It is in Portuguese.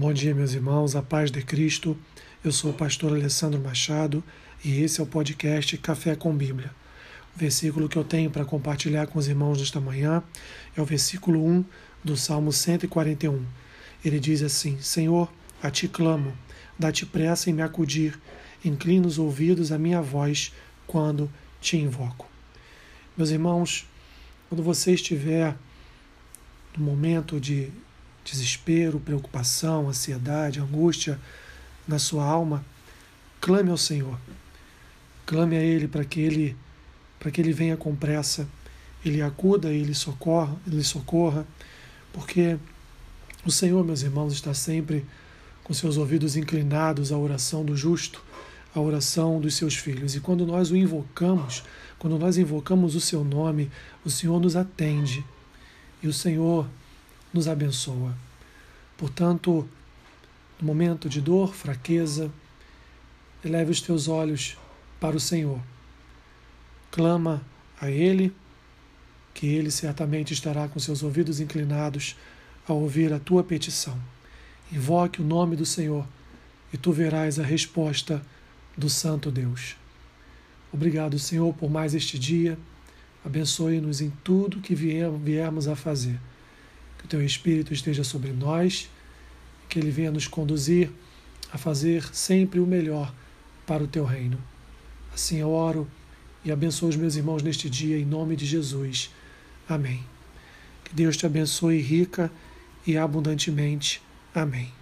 Bom dia, meus irmãos, a paz de Cristo. Eu sou o pastor Alessandro Machado e esse é o podcast Café com Bíblia. O versículo que eu tenho para compartilhar com os irmãos nesta manhã é o versículo 1 do Salmo 141. Ele diz assim: Senhor, a ti clamo, dá-te pressa em me acudir, inclina os ouvidos à minha voz quando te invoco. Meus irmãos, quando você estiver no momento de desespero, preocupação, ansiedade, angústia na sua alma, clame ao Senhor. Clame a Ele para que Ele para que Ele venha com pressa, Ele acuda, Ele socorra, Ele socorra, porque o Senhor, meus irmãos, está sempre com seus ouvidos inclinados à oração do justo, à oração dos seus filhos. E quando nós o invocamos, quando nós invocamos o seu nome, o Senhor nos atende e o Senhor nos abençoa. Portanto, no momento de dor, fraqueza, eleve os teus olhos para o Senhor. Clama a Ele, que Ele certamente estará com seus ouvidos inclinados a ouvir a tua petição. Invoque o nome do Senhor e tu verás a resposta do Santo Deus. Obrigado, Senhor, por mais este dia. Abençoe-nos em tudo que viermos a fazer. Que o Teu Espírito esteja sobre nós, que Ele venha nos conduzir a fazer sempre o melhor para o Teu reino. Assim eu oro e abençoo os meus irmãos neste dia, em nome de Jesus. Amém. Que Deus te abençoe rica e abundantemente. Amém.